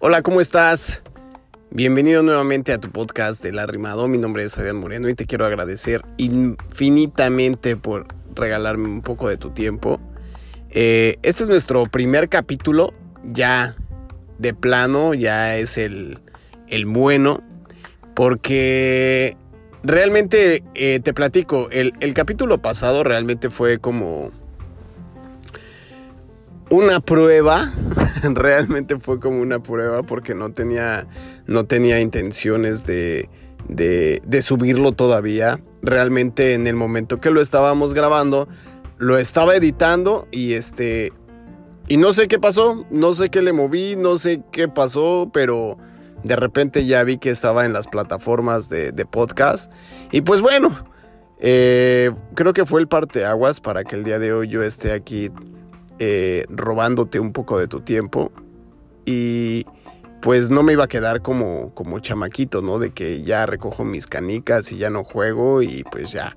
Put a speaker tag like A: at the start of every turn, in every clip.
A: Hola, ¿cómo estás? Bienvenido nuevamente a tu podcast del arrimado. Mi nombre es Adrián Moreno y te quiero agradecer infinitamente por regalarme un poco de tu tiempo. Eh, este es nuestro primer capítulo, ya de plano, ya es el, el bueno, porque realmente eh, te platico, el, el capítulo pasado realmente fue como una prueba, realmente fue como una prueba porque no tenía, no tenía intenciones de, de, de, subirlo todavía. Realmente en el momento que lo estábamos grabando, lo estaba editando y este... Y no sé qué pasó, no sé qué le moví, no sé qué pasó, pero de repente ya vi que estaba en las plataformas de, podcast. Y pues bueno, eh, creo que fue el parteaguas para que el día de hoy yo esté aquí eh, robándote un poco de tu tiempo y pues no me iba a quedar como, como chamaquito, ¿no? De que ya recojo mis canicas y ya no juego y pues ya,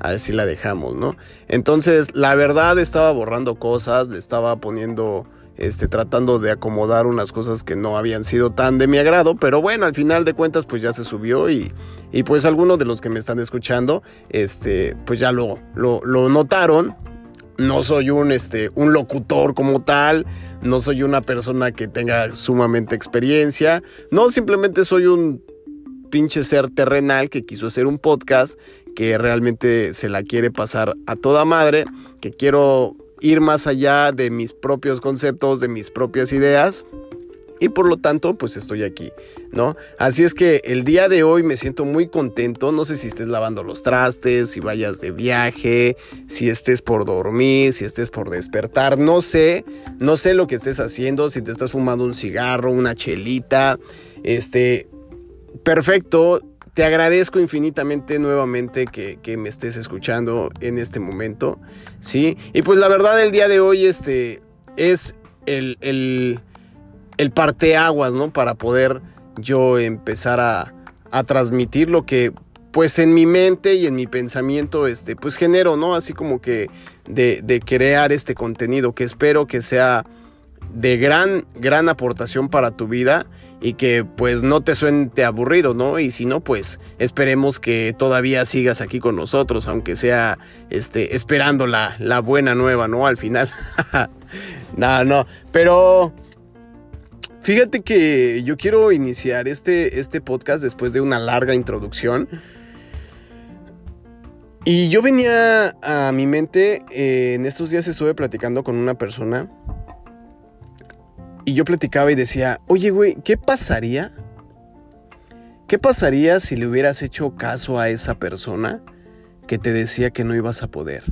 A: así la dejamos, ¿no? Entonces, la verdad estaba borrando cosas, le estaba poniendo, este, tratando de acomodar unas cosas que no habían sido tan de mi agrado, pero bueno, al final de cuentas pues ya se subió y, y pues algunos de los que me están escuchando, este, pues ya lo, lo, lo notaron no soy un, este, un locutor como tal, no soy una persona que tenga sumamente experiencia, no, simplemente soy un pinche ser terrenal que quiso hacer un podcast, que realmente se la quiere pasar a toda madre, que quiero ir más allá de mis propios conceptos, de mis propias ideas y por lo tanto pues estoy aquí, ¿no? Así es que el día de hoy me siento muy contento, no sé si estés lavando los trastes, si vayas de viaje, si estés por dormir, si estés por despertar, no sé, no sé lo que estés haciendo, si te estás fumando un cigarro, una chelita, este, perfecto. Te agradezco infinitamente nuevamente que, que me estés escuchando en este momento, ¿sí? Y pues la verdad el día de hoy este, es el, el el parteaguas, ¿no? Para poder yo empezar a, a, transmitir lo que pues en mi mente y en mi pensamiento este pues genero, ¿no? Así como que de, de crear este contenido que espero que sea de gran, gran aportación para tu vida y que pues no te suene aburrido, ¿no? Y si no, pues esperemos que todavía sigas aquí con nosotros, aunque sea este, esperando la, la buena nueva, ¿no? Al final. no, no, pero Fíjate que yo quiero iniciar este, este podcast después de una larga introducción. Y yo venía a mi mente, eh, en estos días estuve platicando con una persona. Y yo platicaba y decía, oye güey, ¿qué pasaría? ¿Qué pasaría si le hubieras hecho caso a esa persona que te decía que no ibas a poder?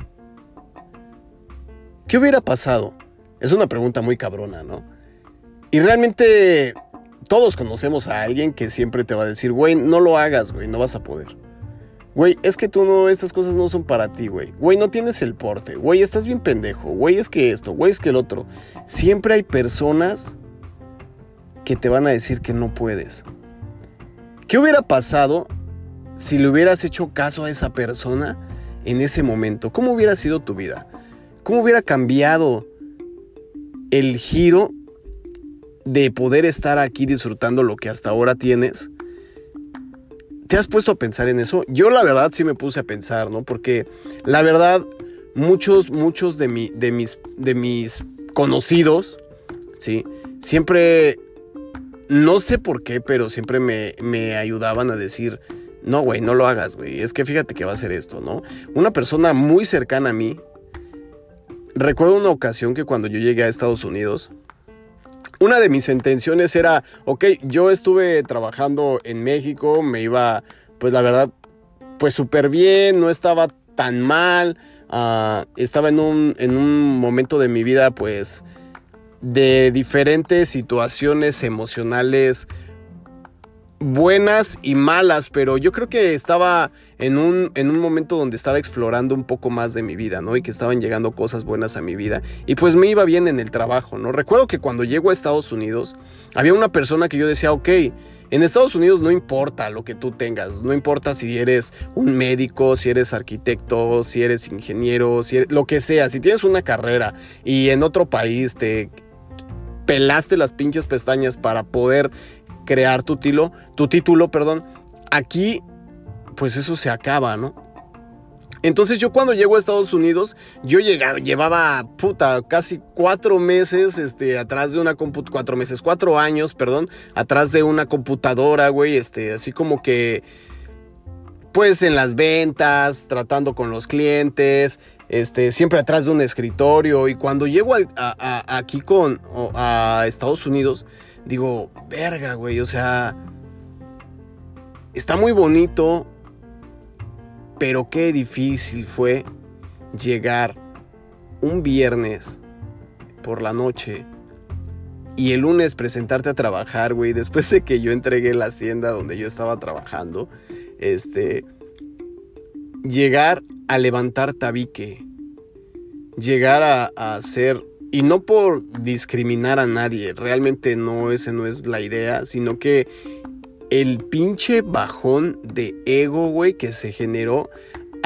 A: ¿Qué hubiera pasado? Es una pregunta muy cabrona, ¿no? Y realmente todos conocemos a alguien que siempre te va a decir, güey, no lo hagas, güey, no vas a poder. Güey, es que tú no, estas cosas no son para ti, güey. Güey, no tienes el porte. Güey, estás bien pendejo. Güey, es que esto, güey, es que el otro. Siempre hay personas que te van a decir que no puedes. ¿Qué hubiera pasado si le hubieras hecho caso a esa persona en ese momento? ¿Cómo hubiera sido tu vida? ¿Cómo hubiera cambiado el giro de poder estar aquí disfrutando lo que hasta ahora tienes. ¿Te has puesto a pensar en eso? Yo la verdad sí me puse a pensar, ¿no? Porque la verdad, muchos, muchos de, de, mis, de mis conocidos, ¿sí? Siempre, no sé por qué, pero siempre me, me ayudaban a decir, no, güey, no lo hagas, güey. Es que fíjate que va a ser esto, ¿no? Una persona muy cercana a mí, recuerdo una ocasión que cuando yo llegué a Estados Unidos, una de mis intenciones era, ok, yo estuve trabajando en México, me iba, pues la verdad, pues súper bien, no estaba tan mal, uh, estaba en un, en un momento de mi vida, pues, de diferentes situaciones emocionales buenas y malas, pero yo creo que estaba en un, en un momento donde estaba explorando un poco más de mi vida, ¿no? Y que estaban llegando cosas buenas a mi vida. Y pues me iba bien en el trabajo, ¿no? Recuerdo que cuando llego a Estados Unidos, había una persona que yo decía, ok, en Estados Unidos no importa lo que tú tengas, no importa si eres un médico, si eres arquitecto, si eres ingeniero, si lo que sea, si tienes una carrera y en otro país te pelaste las pinches pestañas para poder crear tu título, tu título, perdón, aquí pues eso se acaba, ¿no? Entonces yo cuando llego a Estados Unidos, yo llevaba, puta, casi cuatro meses, este, atrás de una computadora, cuatro meses, cuatro años, perdón, atrás de una computadora, güey, este, así como que, pues en las ventas, tratando con los clientes, este, siempre atrás de un escritorio. Y cuando llego aquí con, a Estados Unidos, digo, verga, güey, o sea, está muy bonito, pero qué difícil fue llegar un viernes por la noche y el lunes presentarte a trabajar, güey, después de que yo entregué la hacienda donde yo estaba trabajando, este, llegar a levantar tabique, llegar a, a hacer y no por discriminar a nadie, realmente no, ese no es la idea, sino que el pinche bajón de ego, güey, que se generó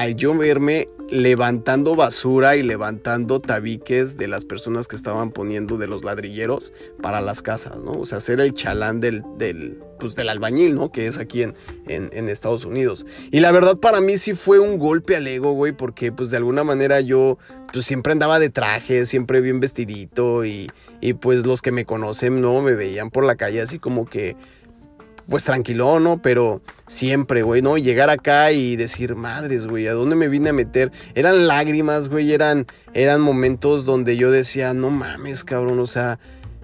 A: al yo verme levantando basura y levantando tabiques de las personas que estaban poniendo de los ladrilleros para las casas, ¿no? O sea, ser el chalán del, del, pues, del albañil, ¿no? Que es aquí en, en, Estados Unidos. Y la verdad para mí sí fue un golpe al ego, güey, porque pues de alguna manera yo pues siempre andaba de traje, siempre bien vestidito y, y pues los que me conocen, ¿no? Me veían por la calle así como que pues tranquilo, ¿no? Pero siempre, güey, ¿no? Llegar acá y decir, madres, güey, ¿a dónde me vine a meter? Eran lágrimas, güey, eran, eran momentos donde yo decía, no mames, cabrón, o sea,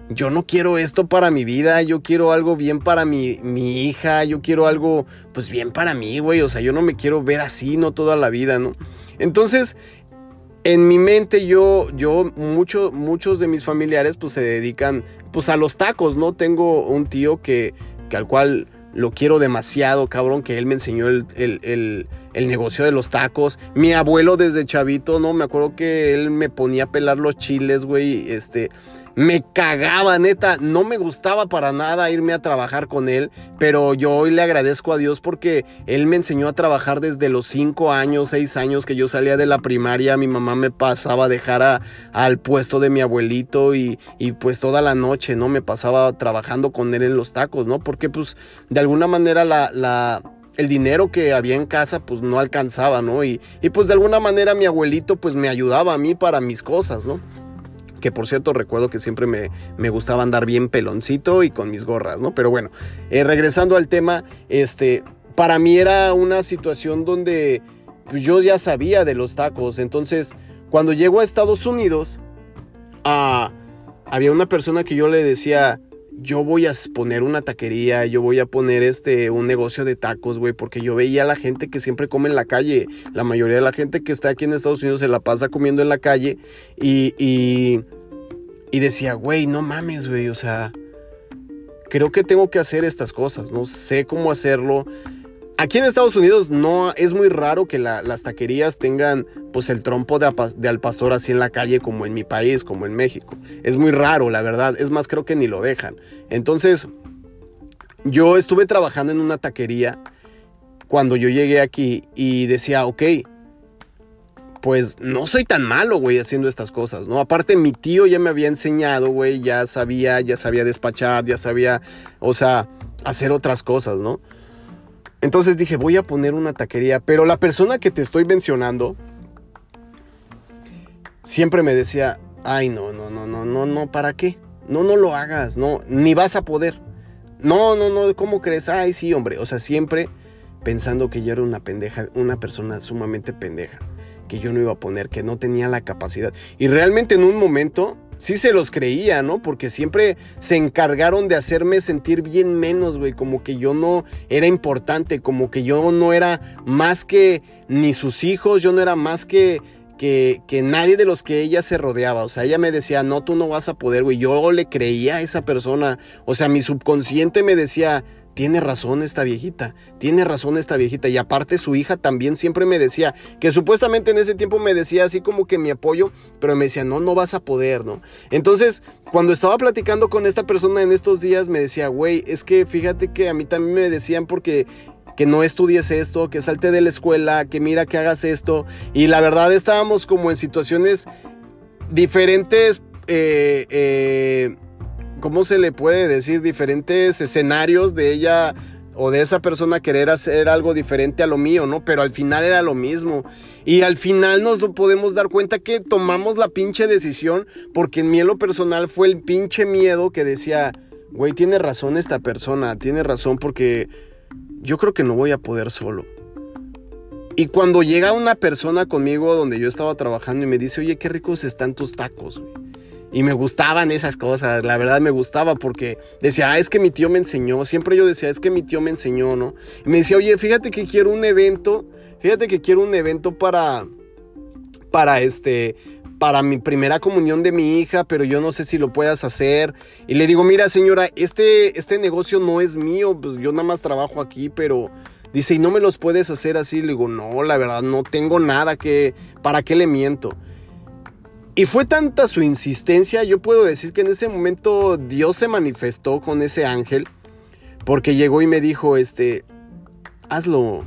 A: yo no quiero esto para mi vida, yo quiero algo bien para mi, mi hija, yo quiero algo, pues bien para mí, güey, o sea, yo no me quiero ver así, no toda la vida, ¿no? Entonces, en mi mente yo, yo, mucho, muchos de mis familiares pues se dedican pues a los tacos, ¿no? Tengo un tío que que al cual lo quiero demasiado, cabrón, que él me enseñó el, el, el, negocio de los tacos. Mi abuelo desde chavito, ¿no? Me acuerdo que él me ponía a pelar los chiles, güey, este me cagaba, neta, no me gustaba para nada irme a trabajar con él, pero yo hoy le agradezco a Dios porque él me enseñó a trabajar desde los 5 años, 6 años que yo salía de la primaria, mi mamá me pasaba a dejar al puesto de mi abuelito y, y, pues toda la noche, ¿no? Me pasaba trabajando con él en los tacos, ¿no? Porque pues de alguna manera la, la el dinero que había en casa pues no alcanzaba, ¿no? Y, y pues de alguna manera mi abuelito pues me ayudaba a mí para mis cosas, ¿no? Que por cierto recuerdo que siempre me, me, gustaba andar bien peloncito y con mis gorras, ¿no? Pero bueno, eh, regresando al tema, este, para mí era una situación donde pues, yo ya sabía de los tacos, entonces cuando llego a Estados Unidos, ah, había una persona que yo le decía, yo voy a poner una taquería, yo voy a poner este un negocio de tacos, güey, porque yo veía a la gente que siempre come en la calle. La mayoría de la gente que está aquí en Estados Unidos se la pasa comiendo en la calle y, y, y decía, güey, no mames, güey, o sea, creo que tengo que hacer estas cosas, no sé cómo hacerlo. Aquí en Estados Unidos no es muy raro que las taquerías tengan pues el trompo de, al pastor así en la calle como en mi país, como en México. Es muy raro, la verdad. Es más, creo que ni lo dejan. Entonces, yo estuve trabajando en una taquería cuando yo llegué aquí y decía, ok, pues no soy tan malo, güey, haciendo estas cosas, ¿no? Aparte, mi tío ya me había enseñado, güey, ya sabía, ya sabía despachar, ya sabía, o sea, hacer otras cosas, ¿no? Entonces dije, voy a poner una taquería, pero la persona que te estoy mencionando siempre me decía, ay, no, no, no, no, no, no, ¿para qué? No, no lo hagas, no, ni vas a poder. No, no, no, ¿cómo crees? Ay, sí, hombre, o sea, siempre pensando que yo era una pendeja, una persona sumamente pendeja, que yo no iba a poner, que no tenía la capacidad. Y realmente en un momento sí se los creía, ¿no? Porque siempre se encargaron de hacerme sentir bien menos, güey, como que yo no era importante, como que yo no era más que ni sus hijos, yo no era más que, que, que nadie de los que ella se rodeaba. O sea, ella me decía, no, tú no vas a poder, güey. Yo le creía a esa persona. O sea, mi subconsciente me decía, tiene razón esta viejita, tiene razón esta viejita. Y aparte su hija también siempre me decía, que supuestamente en ese tiempo me decía así como que mi apoyo, pero me decía, no, no vas a poder, ¿no? Entonces, cuando estaba platicando con esta persona en estos días, me decía, güey, es que fíjate que a mí también me decían porque que no estudies esto, que salte de la escuela, que mira que hagas esto. Y la verdad estábamos como en situaciones diferentes, eh, eh, ¿cómo se le puede decir? Diferentes escenarios de ella o de esa persona querer hacer algo diferente a lo mío, ¿no? Pero al final era lo mismo. Y al final nos podemos dar cuenta que tomamos la pinche decisión porque en mí lo personal fue el pinche miedo que decía, güey, tiene razón esta persona, tiene razón porque yo creo que no voy a poder solo. Y cuando llega una persona conmigo donde yo estaba trabajando y me dice, oye, qué ricos están tus tacos, Y me gustaban esas cosas, la verdad me gustaba porque decía, ah, es que mi tío me enseñó, siempre yo decía, es que mi tío me enseñó, ¿no? Y me decía, oye, fíjate que quiero un evento, fíjate que quiero un evento para, para este, para mi primera comunión de mi hija, pero yo no sé si lo puedas hacer. Y le digo, mira señora, este, este negocio no es mío, pues yo nada más trabajo aquí, pero dice, ¿y no me los puedes hacer así? Le digo, no, la verdad, no tengo nada que, ¿para qué le miento? Y fue tanta su insistencia, yo puedo decir que en ese momento Dios se manifestó con ese ángel, porque llegó y me dijo, este, hazlo,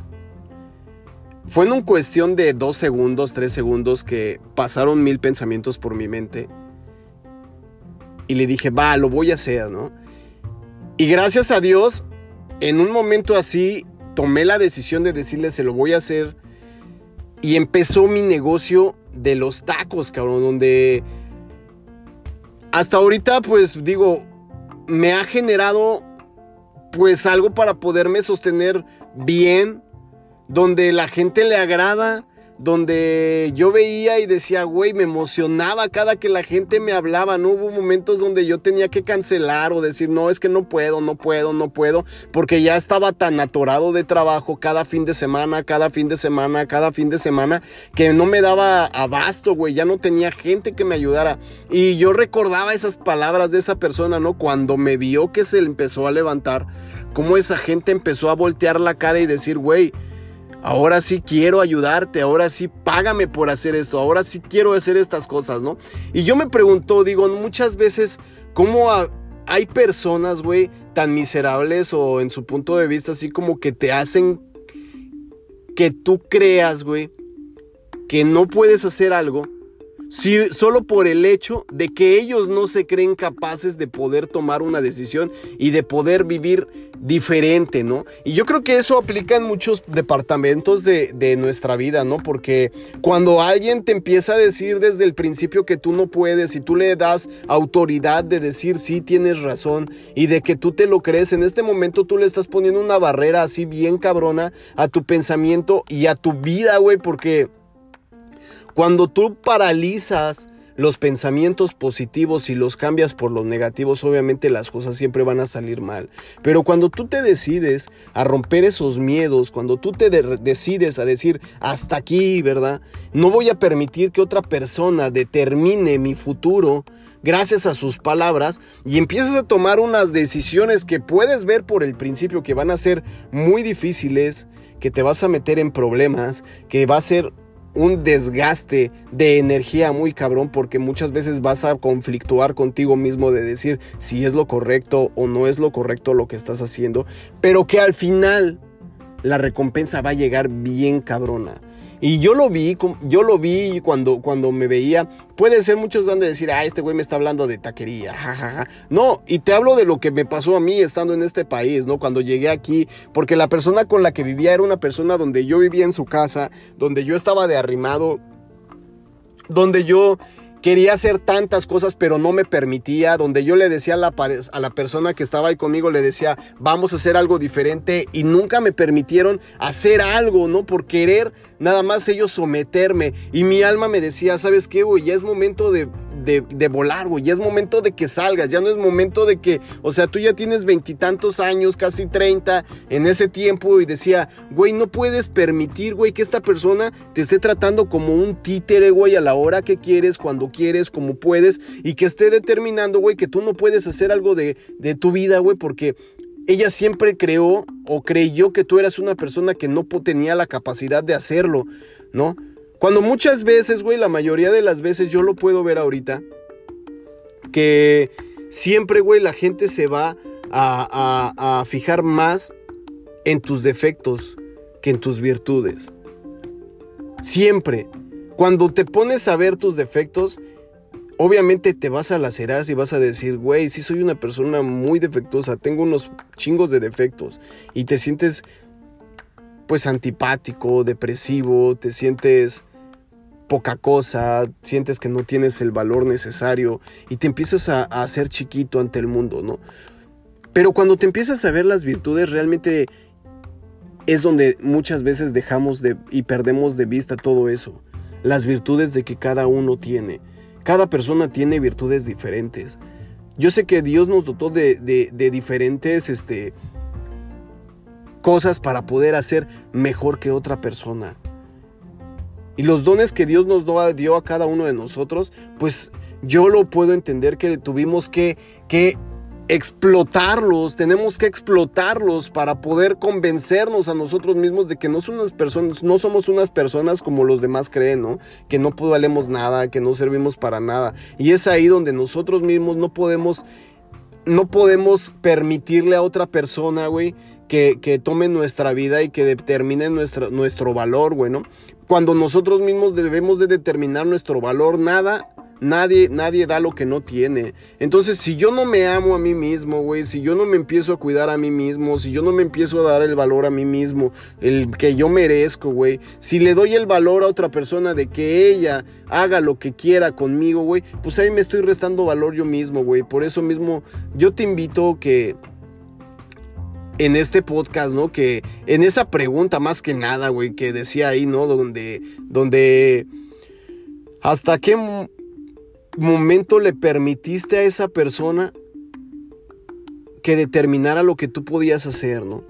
A: fue en un cuestión de dos segundos, tres segundos que pasaron mil pensamientos por mi mente. Y le dije, va, lo voy a hacer, ¿no? Y gracias a Dios, en un momento así, tomé la decisión de decirle, se lo voy a hacer. Y empezó mi negocio de los tacos, cabrón, donde hasta ahorita, pues digo, me ha generado pues algo para poderme sostener bien donde la gente le agrada, donde yo veía y decía, güey, me emocionaba cada que la gente me hablaba, no hubo momentos donde yo tenía que cancelar o decir, no, es que no puedo, no puedo, no puedo, porque ya estaba tan atorado de trabajo cada fin de semana, cada fin de semana, cada fin de semana, que no me daba abasto, güey, ya no tenía gente que me ayudara. Y yo recordaba esas palabras de esa persona, ¿no? Cuando me vio que se empezó a levantar, cómo esa gente empezó a voltear la cara y decir, güey, ahora sí quiero ayudarte, ahora sí págame por hacer esto, ahora sí quiero hacer estas cosas, ¿no? Y yo me pregunto, digo, muchas veces, ¿cómo hay personas, güey, tan miserables o en su punto de vista así como que te hacen que tú creas, güey, que no puedes hacer algo? Solo por el hecho de que ellos no se creen capaces de poder tomar una decisión y de poder vivir diferente, ¿no? Y yo creo que eso aplica en muchos departamentos de, de, nuestra vida, ¿no? Porque cuando alguien te empieza a decir desde el principio que tú no puedes y tú le das autoridad de decir sí tienes razón y de que tú te lo crees, en este momento tú le estás poniendo una barrera así bien cabrona a tu pensamiento y a tu vida, güey, porque cuando tú paralizas los pensamientos positivos y los cambias por los negativos, obviamente las cosas siempre van a salir mal. Pero cuando tú te decides a romper esos miedos, cuando tú te decides a decir hasta aquí, ¿verdad? No voy a permitir que otra persona determine mi futuro gracias a sus palabras y empiezas a tomar unas decisiones que puedes ver por el principio que van a ser muy difíciles, que te vas a meter en problemas, que va a ser un desgaste de energía muy cabrón porque muchas veces vas a conflictuar contigo mismo de decir si es lo correcto o no es lo correcto lo que estás haciendo, pero que al final la recompensa va a llegar bien cabrona. Y yo lo vi, yo lo vi cuando, cuando me veía. Puede ser, muchos van a decir, ah, este güey me está hablando de taquería, jajaja. No, y te hablo de lo que me pasó a mí estando en este país, ¿no? Cuando llegué aquí, porque la persona con la que vivía era una persona donde yo vivía en su casa, donde yo estaba de arrimado, donde yo quería hacer tantas cosas, pero no me permitía, donde yo le decía a la, persona que estaba ahí conmigo, le decía, vamos a hacer algo diferente, y nunca me permitieron hacer algo, ¿no? Por querer nada más ellos someterme, y mi alma me decía, ¿sabes qué, güey? Ya es momento de de, volar, güey. Ya es momento de que salgas, ya no es momento de que, o sea, tú ya tienes veintitantos años, casi treinta en ese tiempo y decía, güey, no puedes permitir, güey, que esta persona te esté tratando como un títere, güey, a la hora que quieres, cuando quieres, como puedes y que esté determinando, güey, que tú no puedes hacer algo de, de tu vida, güey, porque ella siempre creó o creyó que tú eras una persona que no tenía la capacidad de hacerlo, ¿no? Cuando muchas veces, güey, la mayoría de las veces yo lo puedo ver ahorita, que siempre, güey, la gente se va a, fijar más en tus defectos que en tus virtudes. Siempre. Cuando te pones a ver tus defectos, obviamente te vas a lacerar y vas a decir, güey, sí soy una persona muy defectuosa, tengo unos chingos de defectos. Y te sientes, pues, antipático, depresivo, te sientes poca cosa, sientes que no tienes el valor necesario y te empiezas a, hacer chiquito ante el mundo, ¿no? Pero cuando te empiezas a ver las virtudes, realmente es donde muchas veces dejamos de y perdemos de vista todo eso. Las virtudes de que cada uno tiene. Cada persona tiene virtudes diferentes. Yo sé que Dios nos dotó de, diferentes este, cosas para poder hacer mejor que otra persona. Y los dones que Dios nos dio a cada uno de nosotros, pues yo lo puedo entender que tuvimos que, que explotarlos, tenemos que explotarlos para poder convencernos a nosotros mismos de que no, personas, no somos unas personas como los demás creen, ¿no? Que no valemos nada, que no servimos para nada. Y es ahí donde nosotros mismos no podemos, no podemos permitirle a otra persona, güey, que, que, tome nuestra vida y que determine nuestro, nuestro valor, güey. Cuando nosotros mismos debemos de determinar nuestro valor, nada Nadie, nadie da lo que no tiene. Entonces, si yo no me amo a mí mismo, güey, si yo no me empiezo a cuidar a mí mismo, si yo no me empiezo a dar el valor a mí mismo, el que yo merezco, güey, si le doy el valor a otra persona de que ella haga lo que quiera conmigo, güey, pues ahí me estoy restando valor yo mismo, güey. Por eso mismo, yo te invito que en este podcast, ¿no? Que en esa pregunta más que nada, güey, que decía ahí, ¿no? Donde, donde, hasta qué momento le permitiste a esa persona que determinara lo que tú podías hacer, ¿no?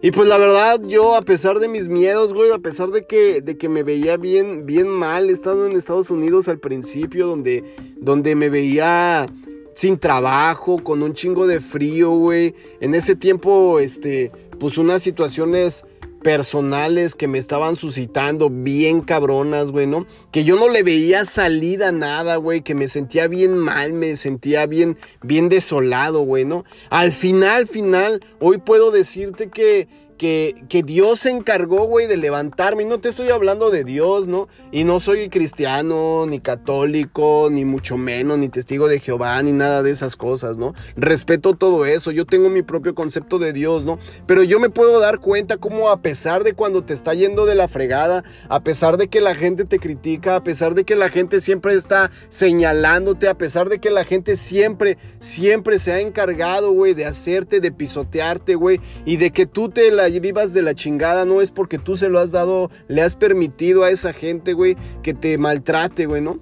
A: Y pues la verdad, yo a pesar de mis miedos, güey, a pesar de que, de que me veía bien, bien mal estando en Estados Unidos al principio, donde, donde me veía sin trabajo, con un chingo de frío, güey. En ese tiempo, este, pues unas situaciones personales que me estaban suscitando bien cabronas, güey, ¿no? Que yo no le veía salida nada, güey, que me sentía bien mal, me sentía bien, bien desolado, güey, ¿no? Al final, final, hoy puedo decirte que que, Dios se encargó, güey, de levantarme. No te estoy hablando de Dios, ¿no? Y no soy cristiano, ni católico, ni mucho menos, ni testigo de Jehová, ni nada de esas cosas, ¿no? Respeto todo eso. Yo tengo mi propio concepto de Dios, ¿no? Pero yo me puedo dar cuenta como a pesar de cuando te está yendo de la fregada, a pesar de que la gente te critica, a pesar de que la gente siempre está señalándote, a pesar de que la gente siempre, siempre se ha encargado, güey, de hacerte, de pisotearte, güey, y de que tú te la vivas de la chingada no es porque tú se lo has dado, le has permitido a esa gente, güey, que te maltrate, güey, ¿no?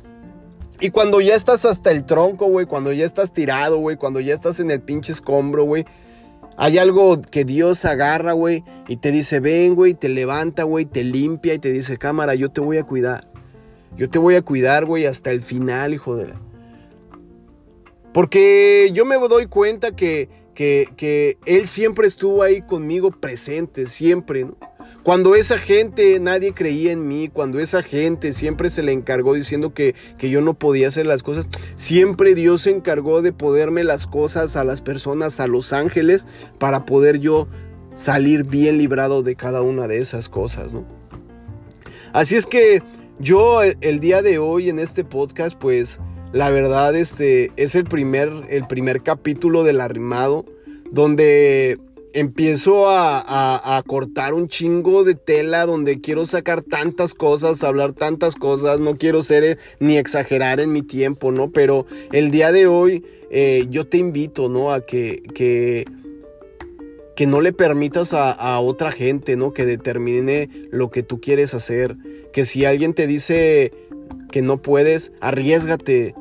A: Y cuando ya estás hasta el tronco, güey, cuando ya estás tirado, güey, cuando ya estás en el pinche escombro, güey, hay algo que Dios agarra, güey, y te dice, ven, güey, te levanta, güey, te limpia y te dice, cámara, yo te voy a cuidar. Yo te voy a cuidar, güey, hasta el final, hijo de la... Porque yo me doy cuenta que que, Él siempre estuvo ahí conmigo presente, siempre. Cuando esa gente nadie creía en mí, cuando esa gente siempre se le encargó diciendo que, que, yo no podía hacer las cosas, siempre Dios se encargó de poderme las cosas a las personas, a los ángeles, para poder yo salir bien librado de cada una de esas cosas, ¿no? Así es que yo el día de hoy en este podcast, pues la verdad, este es el primer, el primer capítulo del arrimado donde empiezo a, cortar un chingo de tela donde quiero sacar tantas cosas, hablar tantas cosas, no quiero ser eh, ni exagerar en mi tiempo, ¿no? Pero el día de hoy eh, yo te invito, ¿no? A que, que, que no le permitas a, a, otra gente, ¿no? Que determine lo que tú quieres hacer. Que si alguien te dice que no puedes, arriesgate,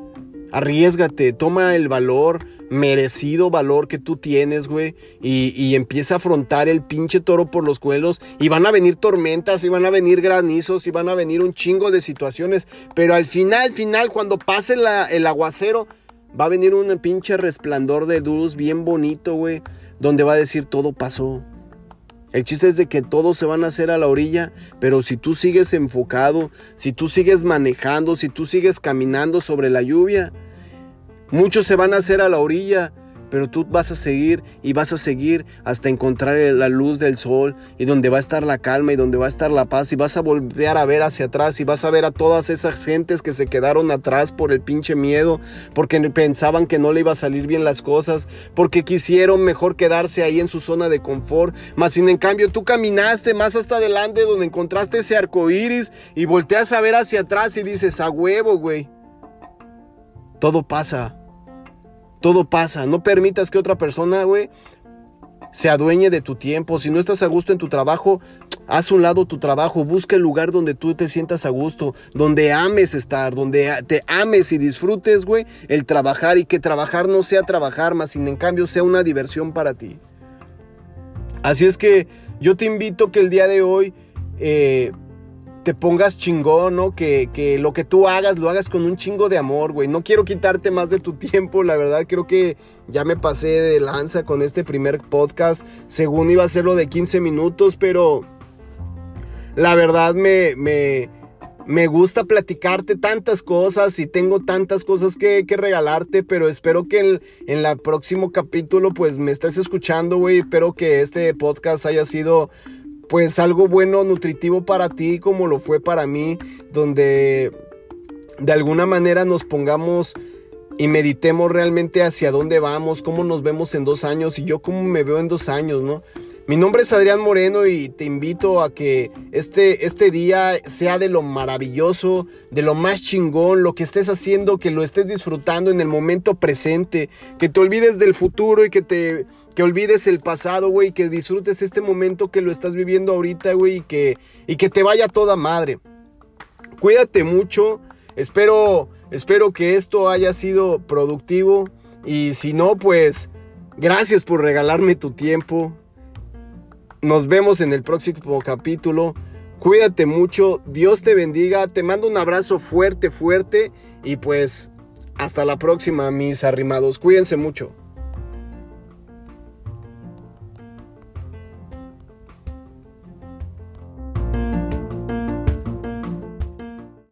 A: Arriesgate, toma el valor, merecido valor que tú tienes, güey, y, empieza a afrontar el pinche toro por los cuelos. Y van a venir tormentas, y van a venir granizos, y van a venir un chingo de situaciones. Pero al final, final, cuando pase el aguacero, va a venir un pinche resplandor de luz bien bonito, güey. donde va a decir todo pasó. El chiste es de que todos se van a hacer a la orilla, pero si tú sigues enfocado, si tú sigues manejando, si tú sigues caminando sobre la lluvia, muchos se van a hacer a la orilla, pero tú vas a seguir y vas a seguir hasta encontrar la luz del sol y donde va a estar la calma y donde va a estar la paz y vas a volver a ver hacia atrás y vas a ver a todas esas gentes que se quedaron atrás por el pinche miedo, porque pensaban que no le iba a salir bien las cosas, porque quisieron mejor quedarse ahí en su zona de confort, más sin en cambio tú caminaste más hasta adelante donde encontraste ese arco iris y volteas a ver hacia atrás y dices, a huevo, güey. Todo pasa. Todo pasa. No permitas que otra persona, güey, se adueñe de tu tiempo. Si no estás a gusto en tu trabajo, haz un lado tu trabajo. Busca el lugar donde tú te sientas a gusto, donde ames estar, donde te ames y disfrutes, güey, el trabajar y que trabajar no sea trabajar, más sin en cambio sea una diversión para ti. Así es que yo te invito que el día de hoy eh, te pongas chingón, ¿no? Que, que, lo que tú hagas lo hagas con un chingo de amor, güey. No quiero quitarte más de tu tiempo, la verdad creo que ya me pasé de lanza con este primer podcast. Según iba a ser lo de 15 minutos, pero la verdad me, me, me gusta platicarte tantas cosas y tengo tantas cosas que, que regalarte, pero espero que en, en el próximo capítulo pues me estés escuchando, güey. Espero que este podcast haya sido pues algo bueno, nutritivo para ti como lo fue para mí, donde de alguna manera nos pongamos y meditemos realmente hacia dónde vamos, cómo nos vemos en dos años y yo cómo me veo en dos años, ¿no? Mi nombre es Adrián Moreno y te invito a que este, este día sea de lo maravilloso, de lo más chingón, lo que estés haciendo, que lo estés disfrutando en el momento presente, que te olvides del futuro y que te que olvides el pasado, güey, que disfrutes este momento que lo estás viviendo ahorita, güey, y que, y que te vaya toda madre. Cuídate mucho, espero, espero que esto haya sido productivo y si no, pues gracias por regalarme tu tiempo. Nos vemos en el próximo capítulo. Cuídate mucho, Dios te bendiga, te mando un abrazo fuerte, fuerte y pues hasta la próxima, mis arrimados. Cuídense mucho.